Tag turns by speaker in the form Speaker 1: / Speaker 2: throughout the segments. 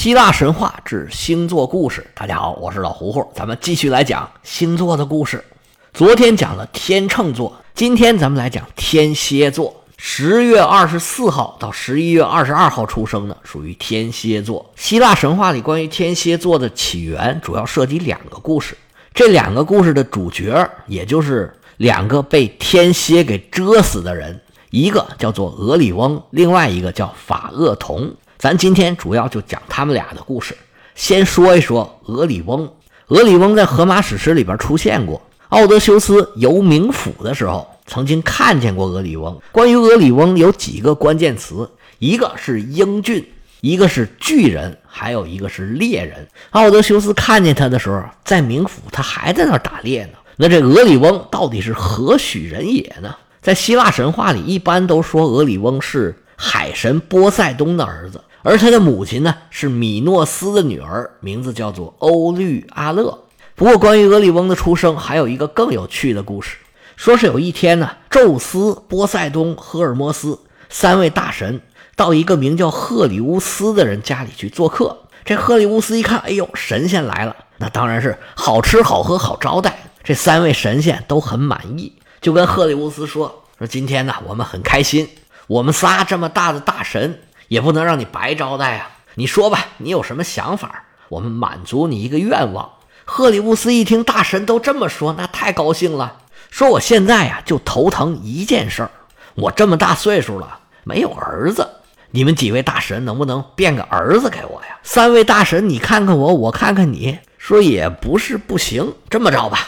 Speaker 1: 希腊神话之星座故事。大家好，我是老胡胡，咱们继续来讲星座的故事。昨天讲了天秤座，今天咱们来讲天蝎座。十月二十四号到十一月二十二号出生的属于天蝎座。希腊神话里关于天蝎座的起源，主要涉及两个故事。这两个故事的主角，也就是两个被天蝎给蛰死的人，一个叫做俄里翁，另外一个叫法厄同。咱今天主要就讲他们俩的故事。先说一说俄里翁。俄里翁在荷马史诗里边出现过。奥德修斯游冥府的时候，曾经看见过俄里翁。关于俄里翁有几个关键词，一个是英俊，一个是巨人，还有一个是猎人。奥德修斯看见他的时候，在冥府他还在那打猎呢。那这俄里翁到底是何许人也呢？在希腊神话里，一般都说俄里翁是海神波塞冬的儿子。而他的母亲呢，是米诺斯的女儿，名字叫做欧律阿勒。不过，关于俄里翁的出生，还有一个更有趣的故事，说是有一天呢，宙斯、波塞冬、赫尔墨斯三位大神到一个名叫赫里乌斯的人家里去做客。这赫里乌斯一看，哎呦，神仙来了，那当然是好吃好喝好招待。这三位神仙都很满意，就跟赫里乌斯说：“说今天呢，我们很开心，我们仨这么大的大神。”也不能让你白招待啊！你说吧，你有什么想法？我们满足你一个愿望。赫里乌斯一听大神都这么说，那太高兴了。说我现在呀就头疼一件事儿，我这么大岁数了没有儿子，你们几位大神能不能变个儿子给我呀？三位大神，你看看我，我看看你，说也不是不行。这么着吧，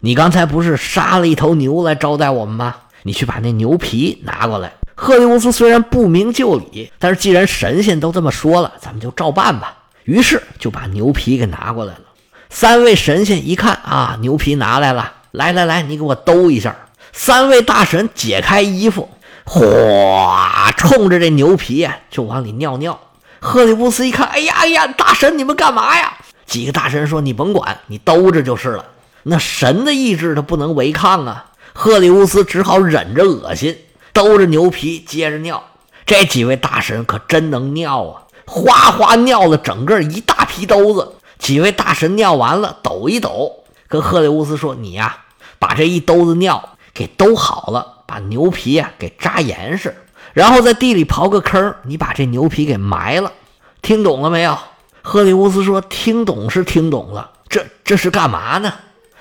Speaker 1: 你刚才不是杀了一头牛来招待我们吗？你去把那牛皮拿过来。赫利乌斯虽然不明就里，但是既然神仙都这么说了，咱们就照办吧。于是就把牛皮给拿过来了。三位神仙一看啊，牛皮拿来了，来来来，你给我兜一下。三位大神解开衣服，哗，冲着这牛皮呀就往里尿尿。赫利乌斯一看，哎呀哎呀，大神你们干嘛呀？几个大神说：“你甭管，你兜着就是了。”那神的意志他不能违抗啊。赫利乌斯只好忍着恶心。兜着牛皮接着尿，这几位大神可真能尿啊！哗哗尿了整个一大皮兜子。几位大神尿完了，抖一抖，跟赫利乌斯说：“你呀，把这一兜子尿给兜好了，把牛皮呀给扎严实，然后在地里刨个坑，你把这牛皮给埋了。听懂了没有？”赫利乌斯说：“听懂是听懂了，这这是干嘛呢？”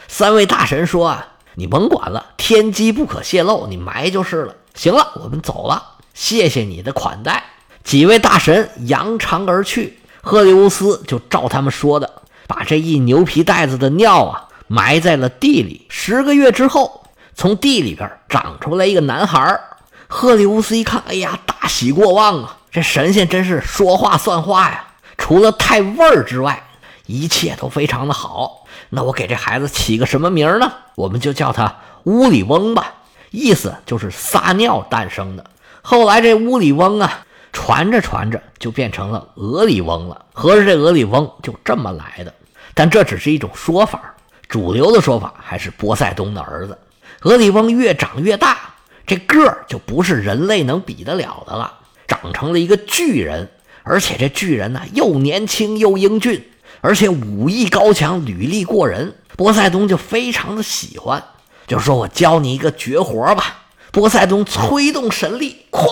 Speaker 1: 三位大神说：“啊，你甭管了，天机不可泄露，你埋就是了。”行了，我们走了，谢谢你的款待。几位大神扬长而去，赫利乌斯就照他们说的，把这一牛皮袋子的尿啊埋在了地里。十个月之后，从地里边长出来一个男孩。赫利乌斯一看，哎呀，大喜过望啊！这神仙真是说话算话呀！除了太味儿之外，一切都非常的好。那我给这孩子起个什么名呢？我们就叫他乌里翁吧。意思就是撒尿诞生的。后来这乌里翁啊，传着传着就变成了俄里翁了。合着这俄里翁就这么来的。但这只是一种说法，主流的说法还是波塞冬的儿子。俄里翁越长越大，这个儿就不是人类能比得了的了，长成了一个巨人。而且这巨人呢，又年轻又英俊，而且武艺高强，履历过人。波塞冬就非常的喜欢。就说：“我教你一个绝活吧。”波塞冬催动神力，咵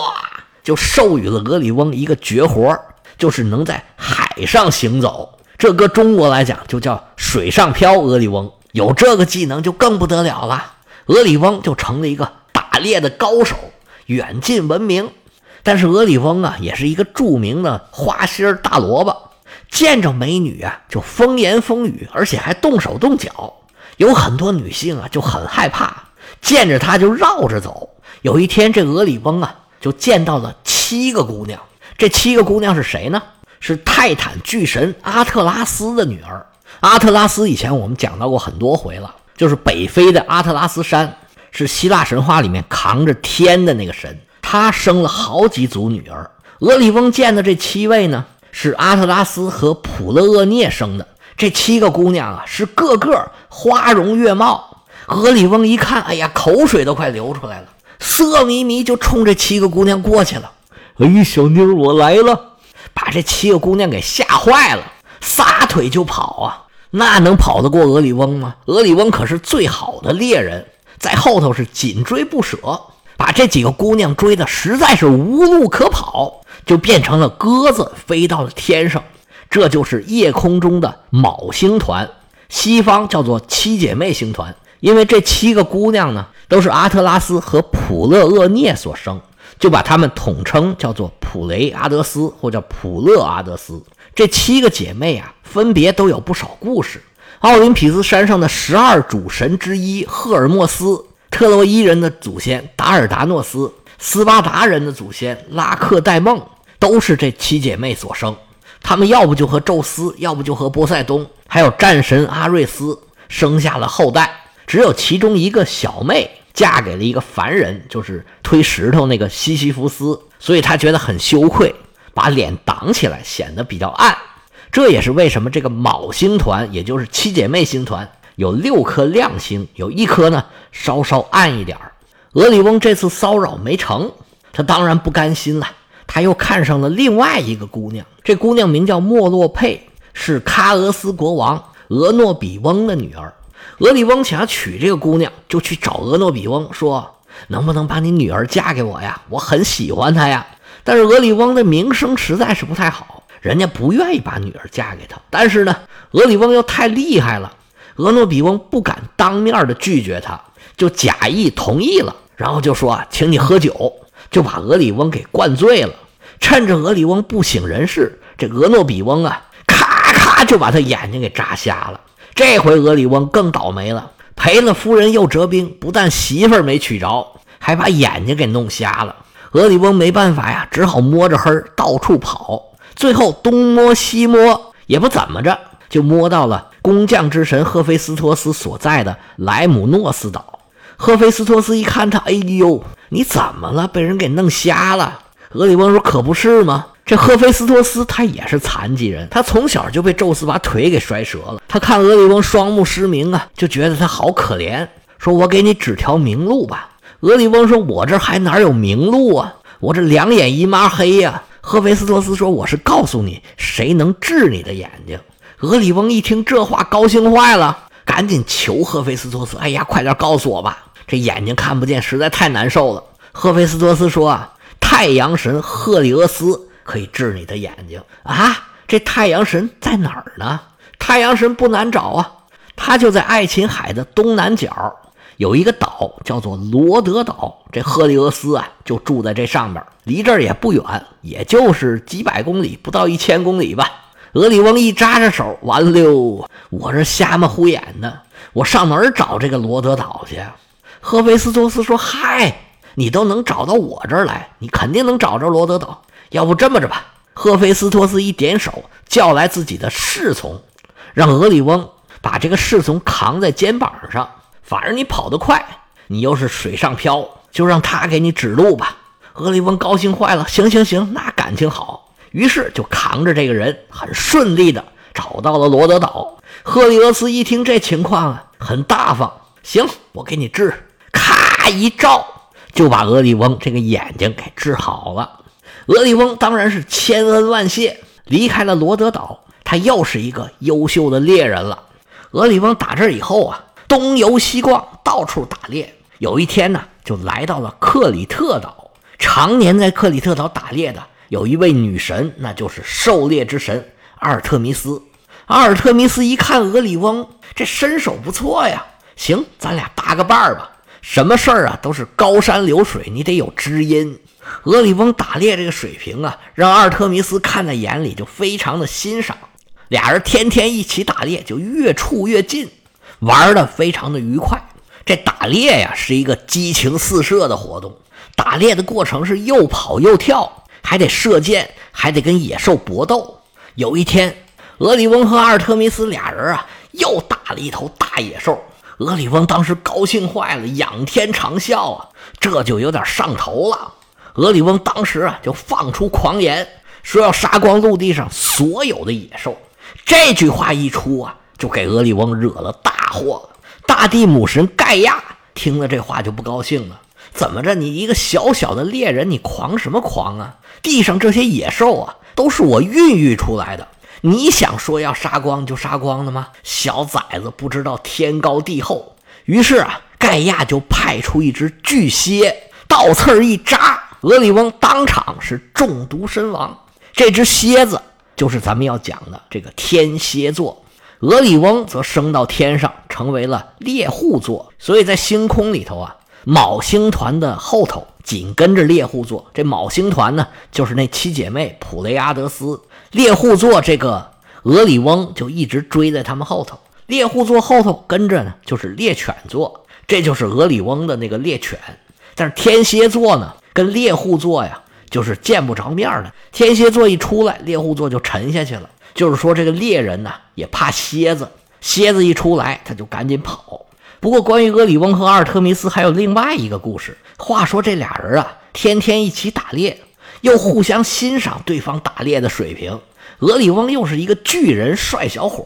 Speaker 1: 就授予了俄里翁一个绝活，就是能在海上行走。这搁中国来讲，就叫水上漂。俄里翁有这个技能就更不得了了，俄里翁就成了一个打猎的高手，远近闻名。但是俄里翁啊，也是一个著名的花心大萝卜，见着美女啊就风言风语，而且还动手动脚。有很多女性啊就很害怕，见着他就绕着走。有一天，这俄里翁啊就见到了七个姑娘。这七个姑娘是谁呢？是泰坦巨神阿特拉斯的女儿。阿特拉斯以前我们讲到过很多回了，就是北非的阿特拉斯山，是希腊神话里面扛着天的那个神。他生了好几组女儿。俄里翁见的这七位呢，是阿特拉斯和普勒厄涅生的。这七个姑娘啊，是个个花容月貌。俄里翁一看，哎呀，口水都快流出来了，色迷迷就冲这七个姑娘过去了。哎，小妞，我来了。把这七个姑娘给吓坏了，撒腿就跑啊！那能跑得过俄里翁吗？俄里翁可是最好的猎人，在后头是紧追不舍，把这几个姑娘追得实在是无路可跑，就变成了鸽子飞到了天上。这就是夜空中的昴星团，西方叫做七姐妹星团，因为这七个姑娘呢都是阿特拉斯和普勒厄涅所生，就把她们统称叫做普雷阿德斯或叫普勒阿德斯。这七个姐妹啊，分别都有不少故事。奥林匹斯山上的十二主神之一赫尔墨斯，特洛伊人的祖先达尔达诺斯，斯巴达人的祖先拉克戴梦，都是这七姐妹所生。他们要不就和宙斯，要不就和波塞冬，还有战神阿瑞斯生下了后代。只有其中一个小妹嫁给了一个凡人，就是推石头那个西西弗斯，所以她觉得很羞愧，把脸挡起来，显得比较暗。这也是为什么这个昴星团，也就是七姐妹星团，有六颗亮星，有一颗呢稍稍暗一点儿。俄里翁这次骚扰没成，他当然不甘心了。他又看上了另外一个姑娘，这姑娘名叫莫洛佩，是喀俄斯国王俄诺比翁的女儿。俄里翁想要娶这个姑娘，就去找俄诺比翁说：“能不能把你女儿嫁给我呀？我很喜欢她呀。”但是俄里翁的名声实在是不太好，人家不愿意把女儿嫁给他。但是呢，俄里翁又太厉害了，俄诺比翁不敢当面的拒绝他，就假意同意了，然后就说：“请你喝酒。”就把俄里翁给灌醉了，趁着俄里翁不省人事，这俄诺比翁啊，咔咔就把他眼睛给扎瞎了。这回俄里翁更倒霉了，赔了夫人又折兵，不但媳妇儿没娶着，还把眼睛给弄瞎了。俄里翁没办法呀，只好摸着黑到处跑，最后东摸西摸也不怎么着，就摸到了工匠之神赫菲斯托斯所在的莱姆诺斯岛。赫菲斯托斯一看他，哎呦！你怎么了？被人给弄瞎了？俄里翁说：“可不是吗？这赫菲斯托斯他也是残疾人，他从小就被宙斯把腿给摔折了。他看俄里翁双目失明啊，就觉得他好可怜，说我给你指条明路吧。”俄里翁说：“我这还哪有明路啊？我这两眼一抹黑呀。”赫菲斯托斯说：“我是告诉你，谁能治你的眼睛。”俄里翁一听这话，高兴坏了，赶紧求赫菲斯托斯：“哎呀，快点告诉我吧！”这眼睛看不见，实在太难受了。赫菲斯托斯说：“啊，太阳神赫利俄斯可以治你的眼睛啊！这太阳神在哪儿呢？太阳神不难找啊，他就在爱琴海的东南角，有一个岛叫做罗德岛。这赫利俄斯啊，就住在这上边，离这儿也不远，也就是几百公里，不到一千公里吧。”俄里翁一扎着手，完了，我这瞎么胡眼呢，我上哪儿找这个罗德岛去？赫菲斯托斯说：“嗨，你都能找到我这儿来，你肯定能找着罗德岛。要不这么着吧？”赫菲斯托斯一点手，叫来自己的侍从，让俄里翁把这个侍从扛在肩膀上。反正你跑得快，你又是水上漂，就让他给你指路吧。俄里翁高兴坏了：“行行行，那感情好。”于是就扛着这个人，很顺利的找到了罗德岛。赫利俄斯一听这情况啊，很大方：“行，我给你治。”咔一照，就把俄里翁这个眼睛给治好了。俄里翁当然是千恩万谢，离开了罗德岛，他又是一个优秀的猎人了。俄里翁打这以后啊，东游西逛，到处打猎。有一天呢，就来到了克里特岛。常年在克里特岛打猎的有一位女神，那就是狩猎之神阿尔特弥斯。阿尔特弥斯一看俄里翁这身手不错呀，行，咱俩搭个伴儿吧。什么事儿啊，都是高山流水，你得有知音。俄里翁打猎这个水平啊，让阿尔特弥斯看在眼里，就非常的欣赏。俩人天天一起打猎，就越处越近，玩的非常的愉快。这打猎呀，是一个激情四射的活动。打猎的过程是又跑又跳，还得射箭，还得跟野兽搏斗。有一天，俄里翁和阿尔特弥斯俩人啊，又打了一头大野兽。俄里翁当时高兴坏了，仰天长啸啊，这就有点上头了。俄里翁当时啊就放出狂言，说要杀光陆地上所有的野兽。这句话一出啊，就给俄里翁惹了大祸了。大地母神盖亚听了这话就不高兴了，怎么着？你一个小小的猎人，你狂什么狂啊？地上这些野兽啊，都是我孕育出来的。你想说要杀光就杀光的吗？小崽子不知道天高地厚。于是啊，盖亚就派出一只巨蝎，倒刺儿一扎，俄里翁当场是中毒身亡。这只蝎子就是咱们要讲的这个天蝎座。俄里翁则升到天上，成为了猎户座。所以在星空里头啊，昴星团的后头紧跟着猎户座。这昴星团呢，就是那七姐妹普雷阿德斯。猎户座这个俄里翁就一直追在他们后头。猎户座后头跟着呢，就是猎犬座，这就是俄里翁的那个猎犬。但是天蝎座呢，跟猎户座呀，就是见不着面的。天蝎座一出来，猎户座就沉下去了。就是说，这个猎人呢也怕蝎子，蝎子一出来，他就赶紧跑。不过，关于俄里翁和阿尔特弥斯还有另外一个故事。话说，这俩人啊，天天一起打猎，又互相欣赏对方打猎的水平。俄里翁又是一个巨人帅小伙，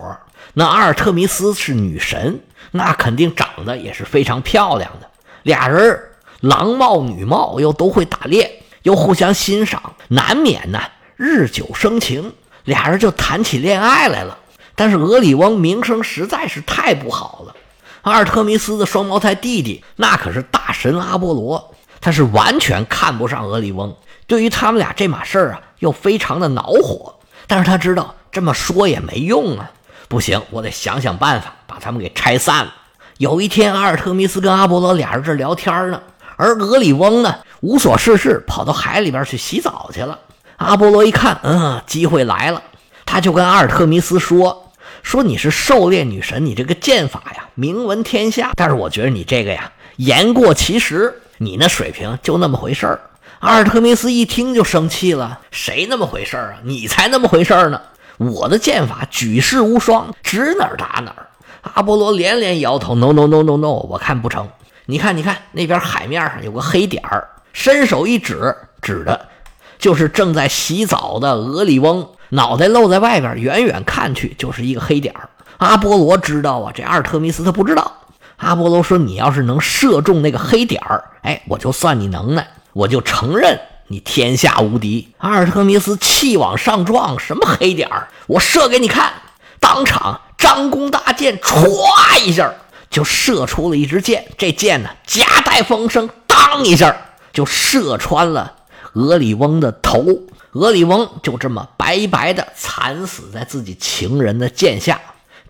Speaker 1: 那阿尔特弥斯是女神，那肯定长得也是非常漂亮的。俩人郎貌女貌，又都会打猎，又互相欣赏，难免呢日久生情。俩人就谈起恋爱来了，但是俄里翁名声实在是太不好了。阿尔特弥斯的双胞胎弟弟那可是大神阿波罗，他是完全看不上俄里翁。对于他们俩这码事儿啊，又非常的恼火。但是他知道这么说也没用啊，不行，我得想想办法把他们给拆散了。有一天，阿尔特弥斯跟阿波罗俩人这聊天呢，而俄里翁呢无所事事，跑到海里边去洗澡去了。阿波罗一看，嗯，机会来了，他就跟阿尔特弥斯说：“说你是狩猎女神，你这个剑法呀，名闻天下。但是我觉得你这个呀，言过其实，你那水平就那么回事儿。”阿尔特弥斯一听就生气了：“谁那么回事儿啊？你才那么回事儿呢！我的剑法举世无双，指哪儿打哪儿。”阿波罗连连摇头：“No no no no no，我看不成。你看，你看那边海面上有个黑点儿，伸手一指，指的。”就是正在洗澡的俄里翁，脑袋露在外边，远远看去就是一个黑点儿。阿波罗知道啊，这阿尔特弥斯他不知道。阿波罗说：“你要是能射中那个黑点儿，哎，我就算你能耐，我就承认你天下无敌。”阿尔特弥斯气往上撞：“什么黑点儿？我射给你看！”当场张弓搭箭，歘一下就射出了一支箭。这箭呢，夹带风声，当一下就射穿了。俄里翁的头，俄里翁就这么白白的惨死在自己情人的剑下。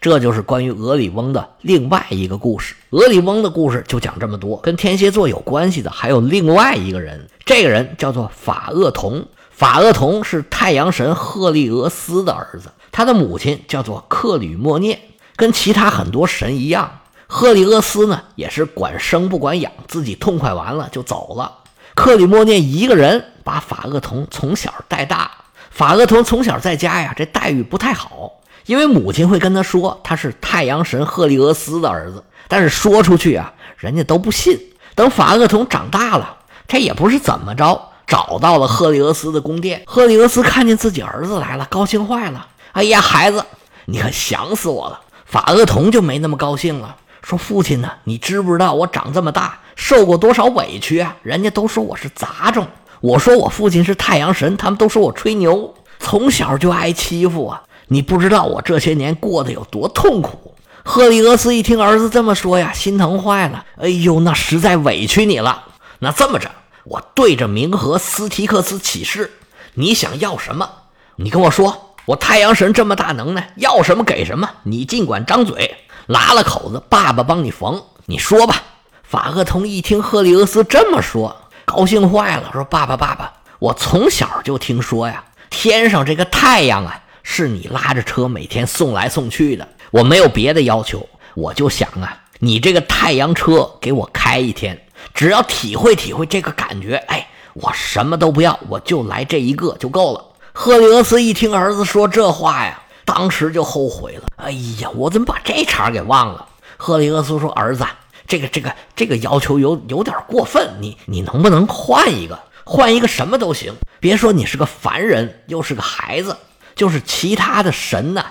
Speaker 1: 这就是关于俄里翁的另外一个故事。俄里翁的故事就讲这么多。跟天蝎座有关系的还有另外一个人，这个人叫做法厄同。法厄同是太阳神赫利俄斯的儿子，他的母亲叫做克吕莫涅。跟其他很多神一样，赫利俄斯呢也是管生不管养，自己痛快完了就走了。克里莫涅一个人把法厄同从小带大。法厄同从小在家呀，这待遇不太好，因为母亲会跟他说他是太阳神赫利俄斯的儿子，但是说出去啊，人家都不信。等法厄同长大了，他也不是怎么着，找到了赫利俄斯的宫殿。赫利俄斯看见自己儿子来了，高兴坏了。哎呀，孩子，你可想死我了。法厄同就没那么高兴了，说父亲呢，你知不知道我长这么大？受过多少委屈啊！人家都说我是杂种，我说我父亲是太阳神，他们都说我吹牛。从小就挨欺负啊！你不知道我这些年过得有多痛苦。赫利俄斯一听儿子这么说呀，心疼坏了。哎呦，那实在委屈你了。那这么着，我对着冥河斯提克斯起誓，你想要什么？你跟我说，我太阳神这么大能耐，要什么给什么。你尽管张嘴，拉了口子，爸爸帮你缝。你说吧。法厄同一听赫利俄斯这么说，高兴坏了，说：“爸爸，爸爸，我从小就听说呀，天上这个太阳啊，是你拉着车每天送来送去的。我没有别的要求，我就想啊，你这个太阳车给我开一天，只要体会体会这个感觉，哎，我什么都不要，我就来这一个就够了。”赫利俄斯一听儿子说这话呀，当时就后悔了。哎呀，我怎么把这茬给忘了？赫利俄斯说：“儿子。”这个这个这个要求有有点过分，你你能不能换一个？换一个什么都行，别说你是个凡人，又是个孩子，就是其他的神呢，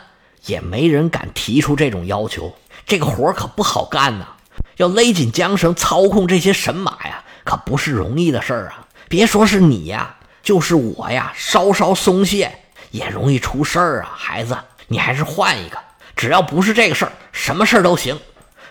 Speaker 1: 也没人敢提出这种要求。这个活可不好干呐，要勒紧缰绳操控这些神马呀，可不是容易的事儿啊。别说是你呀，就是我呀，稍稍松懈，也容易出事儿啊。孩子，你还是换一个，只要不是这个事儿，什么事儿都行。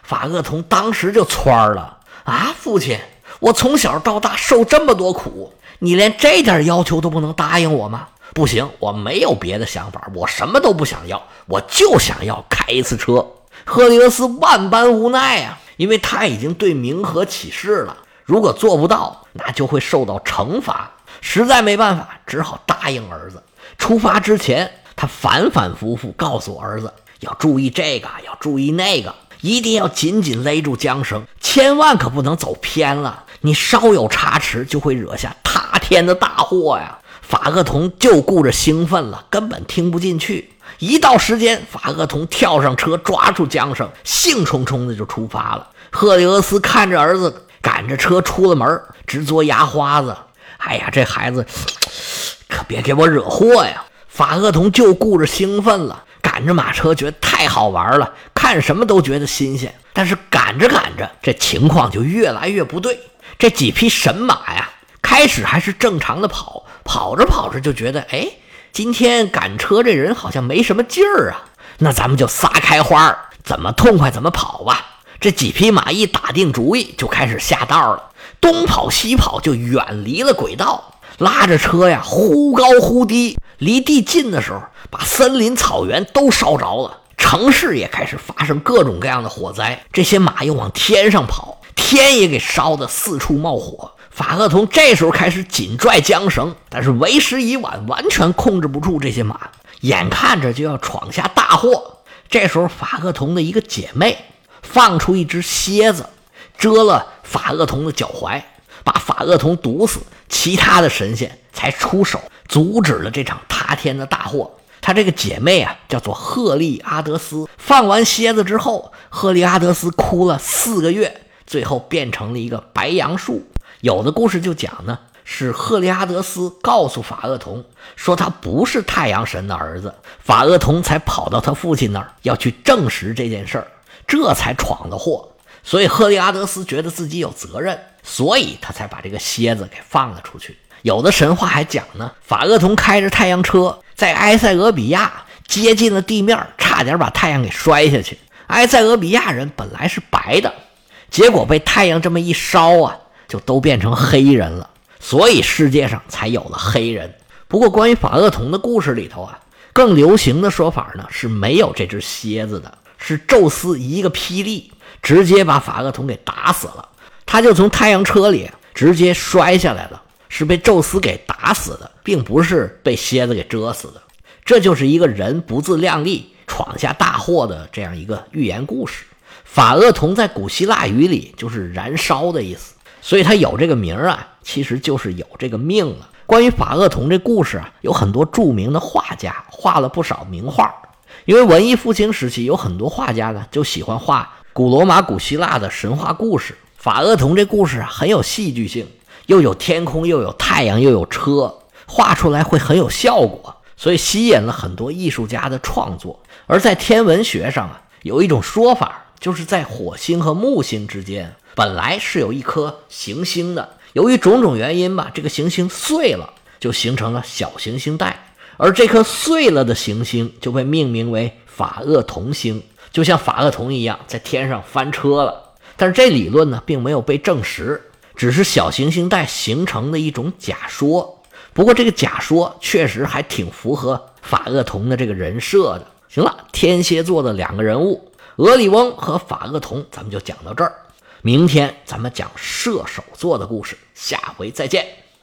Speaker 1: 法厄同当时就蹿了啊！父亲，我从小到大受这么多苦，你连这点要求都不能答应我吗？不行，我没有别的想法，我什么都不想要，我就想要开一次车。赫利俄斯万般无奈啊，因为他已经对冥河起誓了，如果做不到，那就会受到惩罚。实在没办法，只好答应儿子。出发之前，他反反复复告诉儿子要注意这个，要注意那个，一定要紧紧勒住缰绳，千万可不能走偏了。你稍有差池，就会惹下塌天的大祸呀！法厄同就顾着兴奋了，根本听不进去。一到时间，法厄同跳上车，抓住缰绳，兴冲冲的就出发了。赫利俄斯看着儿子赶着车出了门，直嘬牙花子。哎呀，这孩子 可别给我惹祸呀！法厄同就顾着兴奋了，赶着马车觉得太好玩了，看什么都觉得新鲜。但是赶着赶着，这情况就越来越不对。这几匹神马呀，开始还是正常的跑。跑着跑着就觉得，哎，今天赶车这人好像没什么劲儿啊。那咱们就撒开花，怎么痛快怎么跑吧。这几匹马一打定主意，就开始下道了，东跑西跑，就远离了轨道，拉着车呀，忽高忽低。离地近的时候，把森林草原都烧着了，城市也开始发生各种各样的火灾。这些马又往天上跑，天也给烧得四处冒火。法厄同这时候开始紧拽缰绳，但是为时已晚，完全控制不住这些马，眼看着就要闯下大祸。这时候，法厄同的一个姐妹放出一只蝎子，蛰了法厄同的脚踝，把法厄同毒死。其他的神仙才出手阻止了这场塌天的大祸。他这个姐妹啊，叫做赫利阿德斯。放完蝎子之后，赫利阿德斯哭了四个月，最后变成了一个白杨树。有的故事就讲呢，是赫利阿德斯告诉法厄同说他不是太阳神的儿子，法厄同才跑到他父亲那儿要去证实这件事儿，这才闯的祸。所以赫利阿德斯觉得自己有责任，所以他才把这个蝎子给放了出去。有的神话还讲呢，法厄同开着太阳车在埃塞俄比亚接近了地面，差点把太阳给摔下去。埃塞俄比亚人本来是白的，结果被太阳这么一烧啊。就都变成黑人了，所以世界上才有了黑人。不过，关于法厄同的故事里头啊，更流行的说法呢是没有这只蝎子的，是宙斯一个霹雳直接把法厄同给打死了，他就从太阳车里直接摔下来了，是被宙斯给打死的，并不是被蝎子给蛰死的。这就是一个人不自量力闯下大祸的这样一个寓言故事。法厄同在古希腊语里就是燃烧的意思。所以他有这个名儿啊，其实就是有这个命了。关于法厄同这故事啊，有很多著名的画家画了不少名画。因为文艺复兴时期有很多画家呢，就喜欢画古罗马、古希腊的神话故事。法厄同这故事啊，很有戏剧性，又有天空，又有太阳，又有车，画出来会很有效果，所以吸引了很多艺术家的创作。而在天文学上啊，有一种说法，就是在火星和木星之间。本来是有一颗行星的，由于种种原因吧，这个行星碎了，就形成了小行星带，而这颗碎了的行星就被命名为法厄同星，就像法厄同一样，在天上翻车了。但是这理论呢，并没有被证实，只是小行星带形成的一种假说。不过这个假说确实还挺符合法厄同的这个人设的。行了，天蝎座的两个人物，俄里翁和法厄同，咱们就讲到这儿。明天咱们讲射手座的故事，下回再见。